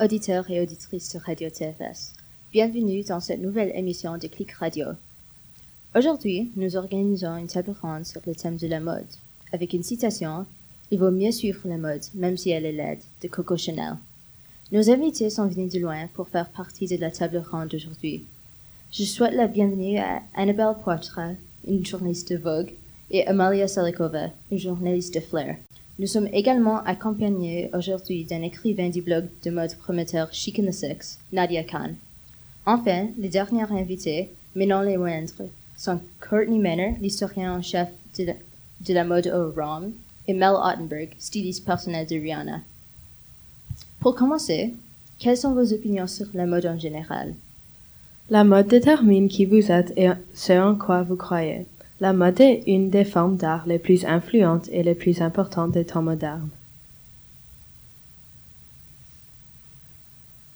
auditeurs et auditrices de Radio TFS. Bienvenue dans cette nouvelle émission de Clic Radio. Aujourd'hui, nous organisons une table ronde sur le thème de la mode, avec une citation Il vaut mieux suivre la mode, même si elle est laide, de Coco Chanel. Nos invités sont venus de loin pour faire partie de la table ronde d'aujourd'hui. Je souhaite la bienvenue à Annabelle Poitra, une journaliste de Vogue, et Amalia Salikova, une journaliste de Flair. Nous sommes également accompagnés aujourd'hui d'un écrivain du blog de mode prometteur Chic in the Six, Nadia Khan. Enfin, les dernières invités, mais non les moindres, sont Courtney Manor, l'historien en chef de la, de la mode au ROM, et Mel Ottenberg, styliste personnel de Rihanna. Pour commencer, quelles sont vos opinions sur la mode en général? La mode détermine qui vous êtes et ce en quoi vous croyez. La mode est une des formes d'art les plus influentes et les plus importantes des temps modernes.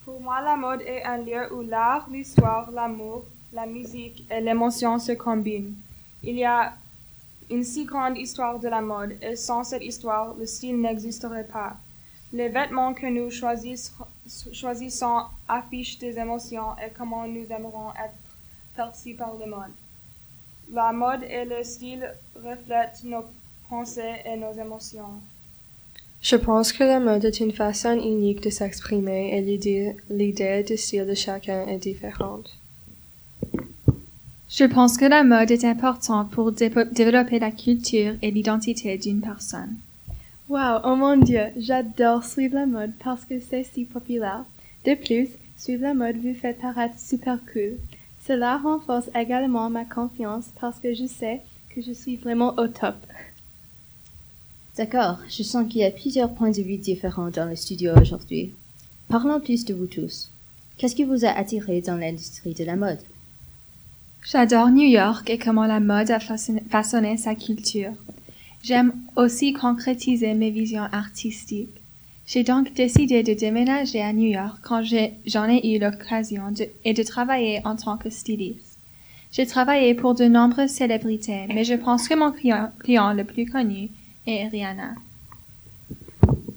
Pour moi, la mode est un lieu où l'art, l'histoire, l'amour, la musique et l'émotion se combinent. Il y a une si grande histoire de la mode et sans cette histoire, le style n'existerait pas. Les vêtements que nous choisissons affichent des émotions et comment nous aimerons être perçus par le monde. La mode et le style reflètent nos pensées et nos émotions. Je pense que la mode est une façon unique de s'exprimer et l'idée de style de chacun est différente. Je pense que la mode est importante pour développer la culture et l'identité d'une personne. Wow, oh mon dieu, j'adore suivre la mode parce que c'est si populaire. De plus, suivre la mode vous fait paraître super cool. Cela renforce également ma confiance parce que je sais que je suis vraiment au top. D'accord, je sens qu'il y a plusieurs points de vue différents dans le studio aujourd'hui. Parlons plus de vous tous. Qu'est-ce qui vous a attiré dans l'industrie de la mode? J'adore New York et comment la mode a façonné sa culture. J'aime aussi concrétiser mes visions artistiques. J'ai donc décidé de déménager à New York quand j'en ai, eu l'occasion et de travailler en tant que styliste. J'ai travaillé pour de nombreuses célébrités, mais je pense que mon client, le plus connu est Rihanna.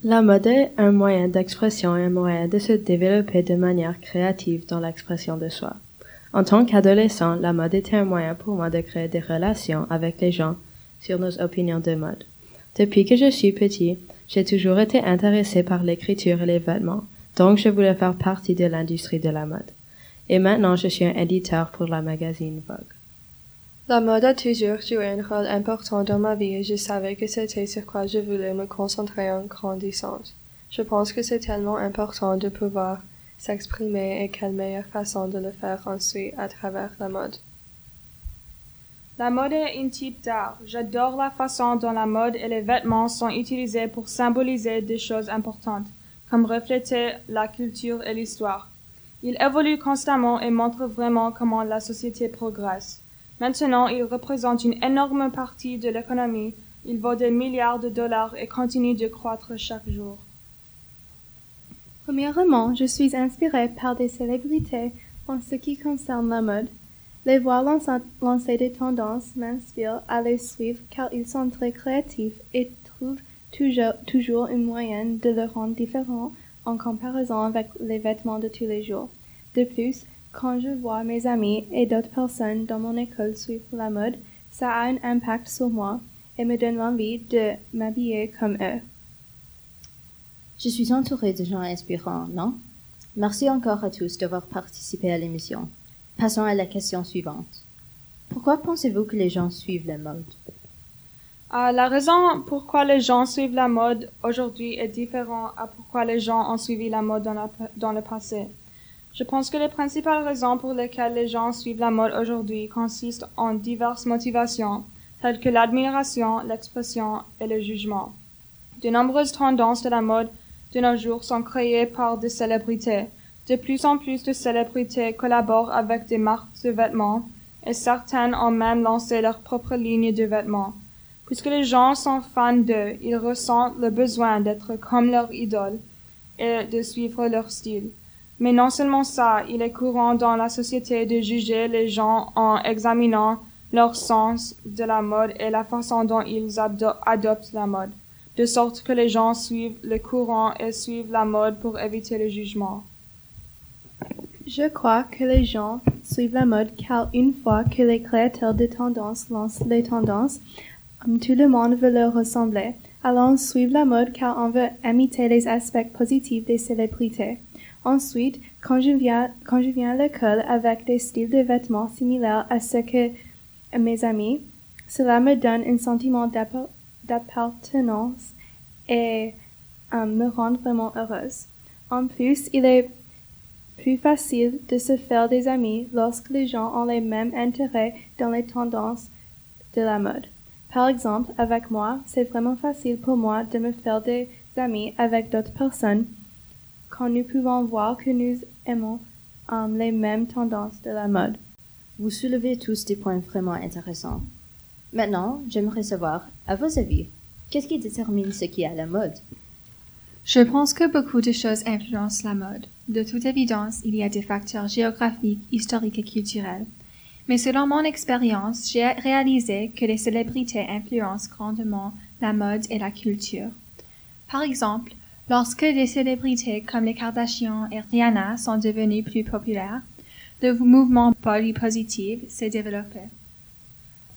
La mode est un moyen d'expression et un moyen de se développer de manière créative dans l'expression de soi. En tant qu'adolescent, la mode était un moyen pour moi de créer des relations avec les gens sur nos opinions de mode. Depuis que je suis petit, j'ai toujours été intéressé par l'écriture et les vêtements, donc je voulais faire partie de l'industrie de la mode. Et maintenant, je suis un éditeur pour la magazine Vogue. La mode a toujours joué un rôle important dans ma vie et je savais que c'était sur quoi je voulais me concentrer en grandissant. Je pense que c'est tellement important de pouvoir s'exprimer et quelle meilleure façon de le faire ensuite à travers la mode. La mode est un type d'art. J'adore la façon dont la mode et les vêtements sont utilisés pour symboliser des choses importantes, comme refléter la culture et l'histoire. Il évolue constamment et montre vraiment comment la société progresse. Maintenant, il représente une énorme partie de l'économie. Il vaut des milliards de dollars et continue de croître chaque jour. Premièrement, je suis inspirée par des célébrités en ce qui concerne la mode. Les voir lancer des tendances m'inspirent à les suivre car ils sont très créatifs et trouvent toujours, toujours un moyen de le rendre différent en comparaison avec les vêtements de tous les jours. De plus, quand je vois mes amis et d'autres personnes dans mon école suivre la mode, ça a un impact sur moi et me donne envie de m'habiller comme eux. Je suis entourée de gens inspirants, non? Merci encore à tous d'avoir participé à l'émission. Passons à la question suivante. Pourquoi pensez-vous que les gens suivent la mode? Euh, la raison pourquoi les gens suivent la mode aujourd'hui est différente à pourquoi les gens ont suivi la mode dans le passé. Je pense que les principales raisons pour lesquelles les gens suivent la mode aujourd'hui consistent en diverses motivations, telles que l'admiration, l'expression et le jugement. De nombreuses tendances de la mode de nos jours sont créées par des célébrités, de plus en plus de célébrités collaborent avec des marques de vêtements et certaines ont même lancé leur propre ligne de vêtements. Puisque les gens sont fans d'eux, ils ressentent le besoin d'être comme leur idole et de suivre leur style. Mais non seulement ça, il est courant dans la société de juger les gens en examinant leur sens de la mode et la façon dont ils adoptent la mode. de sorte que les gens suivent le courant et suivent la mode pour éviter le jugement. Je crois que les gens suivent la mode car une fois que les créateurs de tendances lancent les tendances, hum, tout le monde veut leur ressembler. Alors on la mode car on veut imiter les aspects positifs des célébrités. Ensuite, quand je viens, quand je viens à l'école avec des styles de vêtements similaires à ceux que mes amis, cela me donne un sentiment d'appar- d'appartenance et hum, me rend vraiment heureuse. En plus, il est plus facile de se faire des amis lorsque les gens ont les mêmes intérêts dans les tendances de la mode. Par exemple, avec moi, c'est vraiment facile pour moi de me faire des amis avec d'autres personnes quand nous pouvons voir que nous aimons hum, les mêmes tendances de la mode. Vous soulevez tous des points vraiment intéressants. Maintenant, j'aimerais savoir, à vos avis, qu'est-ce qui détermine ce qui est à la mode? Je pense que beaucoup de choses influencent la mode. De toute évidence, il y a des facteurs géographiques, historiques et culturels. Mais selon mon expérience, j'ai réalisé que les célébrités influencent grandement la mode et la culture. Par exemple, lorsque des célébrités comme les Kardashians et Rihanna sont devenues plus populaires, le mouvement body positive s'est développé.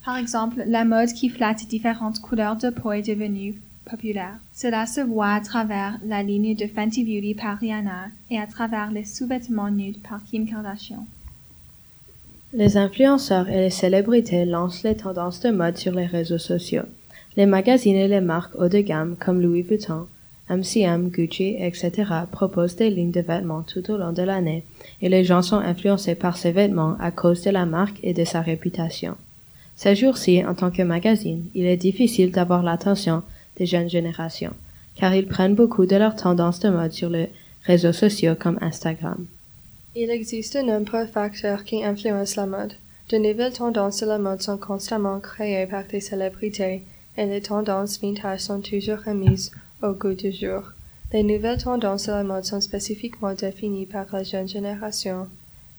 Par exemple, la mode qui flatte différentes couleurs de peau est devenue populaire. Cela se voit à travers la ligne de Fenty Beauty par Rihanna et à travers les sous-vêtements nudes par Kim Kardashian. Les influenceurs et les célébrités lancent les tendances de mode sur les réseaux sociaux. Les magazines et les marques haut de gamme comme Louis Vuitton, MCM, Gucci, etc. proposent des lignes de vêtements tout au long de l'année et les gens sont influencés par ces vêtements à cause de la marque et de sa réputation. Ces jours-ci, en tant que magazine, il est difficile d'avoir l'attention des jeunes générations, car ils prennent beaucoup de leurs tendances de mode sur les réseaux sociaux comme Instagram. Il existe de nombreux facteurs qui influencent la mode. De nouvelles tendances de la mode sont constamment créées par des célébrités et les tendances vintage sont toujours remises au goût du jour. Les nouvelles tendances de la mode sont spécifiquement définies par la jeune génération,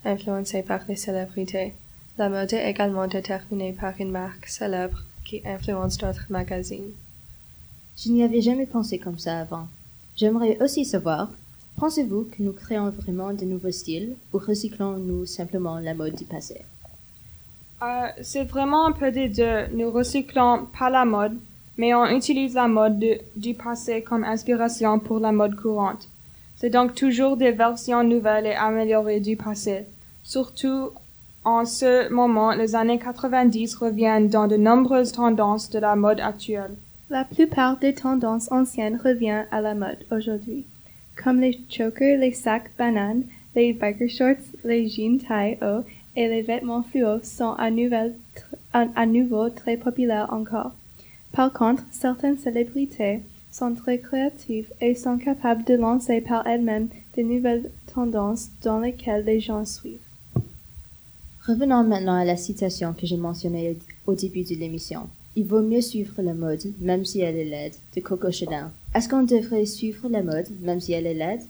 influencée par les célébrités. La mode est également déterminée par une marque célèbre qui influence d'autres magazines. Je n'y avais jamais pensé comme ça avant. J'aimerais aussi savoir, pensez-vous que nous créons vraiment de nouveaux styles ou recyclons-nous simplement la mode du passé? Euh, c'est vraiment un peu des deux. Nous recyclons pas la mode, mais on utilise la mode de- du passé comme inspiration pour la mode courante. C'est donc toujours des versions nouvelles et améliorées du passé. Surtout en ce moment, les années 90 reviennent dans de nombreuses tendances de la mode actuelle. La plupart des tendances anciennes reviennent à la mode aujourd'hui, comme les chokers, les sacs bananes, les biker shorts, les jeans taille haut et les vêtements fluo sont à, nouveau très populaires encore. Par contre, certaines célébrités sont très créatives et sont capables de lancer par elles-mêmes de nouvelles tendances dans lesquelles les gens suivent. Revenons maintenant à la citation que j'ai mentionnée au début de l'émission. Il vaut mieux suivre la mode, même si elle est laide, de Coco Chanel. Est-ce qu'on devrait suivre la mode, même si elle est laide?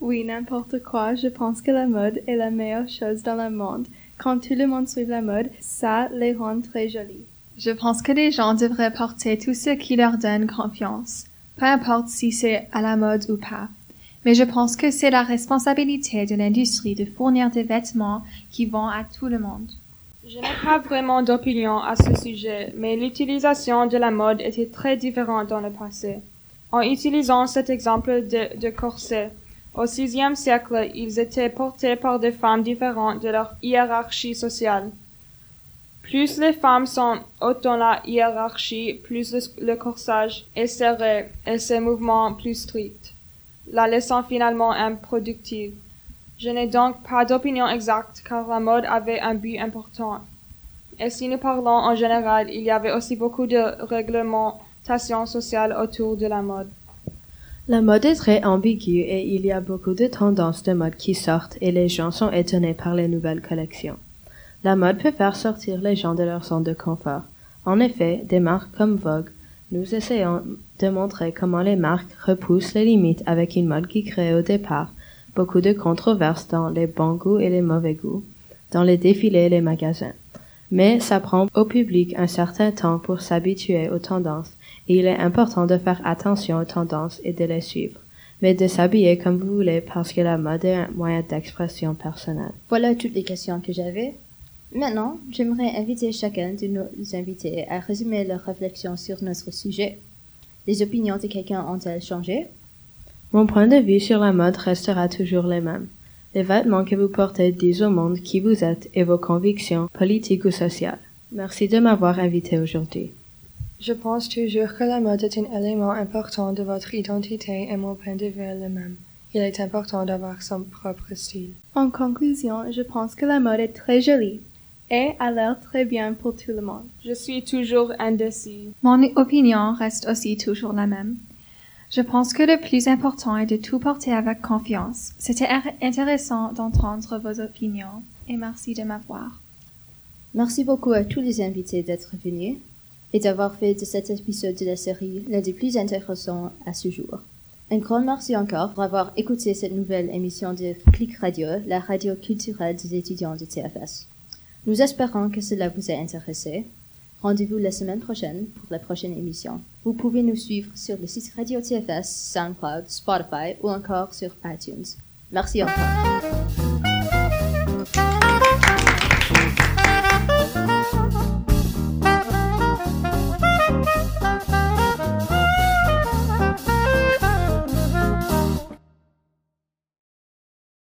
Oui, n'importe quoi, je pense que la mode est la meilleure chose dans le monde. Quand tout le monde suit la mode, ça les rend très jolis. Je pense que les gens devraient porter tout ce qui leur donne confiance, peu importe si c'est à la mode ou pas. Mais je pense que c'est la responsabilité de l'industrie de fournir des vêtements qui vont à tout le monde. Je n'ai pas vraiment d'opinion à ce sujet, mais l'utilisation de la mode était très différente dans le passé. En utilisant cet exemple de, corset, au sixième siècle, ils étaient portés par des femmes différentes de leur hiérarchie sociale. Plus les femmes sont hautes dans la hiérarchie, plus le, le corsage est serré et ses mouvements plus stricts, la laissant finalement improductive. Je n'ai donc pas d'opinion exacte car la mode avait un but important. Et si nous parlons en général, il y avait aussi beaucoup de réglementations sociales autour de la mode. La mode est très ambiguë et il y a beaucoup de tendances de mode qui sortent et les gens sont étonnés par les nouvelles collections. La mode peut faire sortir les gens de leur zone de confort. En effet, des marques comme Vogue, nous essayons de montrer comment les marques repoussent les limites avec une mode qui crée au départ beaucoup de controverses dans les bons goûts et les mauvais goûts, dans les défilés et les magasins. Mais ça prend au public un certain temps pour s'habituer aux tendances, et il est important de faire attention aux tendances et de les suivre, mais de s'habiller comme vous voulez parce que la mode est un moyen d'expression personnelle. Voilà toutes les questions que j'avais. Maintenant, j'aimerais inviter chacun de nos invités à résumer leurs réflexions sur notre sujet. Les opinions de quelqu'un ont-elles changé? Mon point de vue sur la mode restera toujours le même. Les vêtements que vous portez disent au monde qui vous êtes et vos convictions politiques ou sociales. Merci de m'avoir invité aujourd'hui. Je pense toujours que la mode est un élément important de votre identité et mon point de vue est le même. Il est important d'avoir son propre style. En conclusion, je pense que la mode est très jolie et a l'air très bien pour tout le monde. Je suis toujours indécis. Mon opinion reste aussi toujours la même. Je pense que le plus important est de tout porter avec confiance. C'était intéressant d'entendre vos opinions et merci de m'avoir. Merci beaucoup à tous les invités d'être venus et d'avoir fait de cet épisode de la série l'un des plus intéressants à ce jour. Un grand merci encore pour avoir écouté cette nouvelle émission de Clic Radio, la radio culturelle des étudiants de TFS. Nous espérons que cela vous a intéressé. Rendez-vous la semaine prochaine pour la prochaine émission. Vous pouvez nous suivre sur le site Radio TFS, SoundCloud, Spotify ou encore sur iTunes. Merci encore.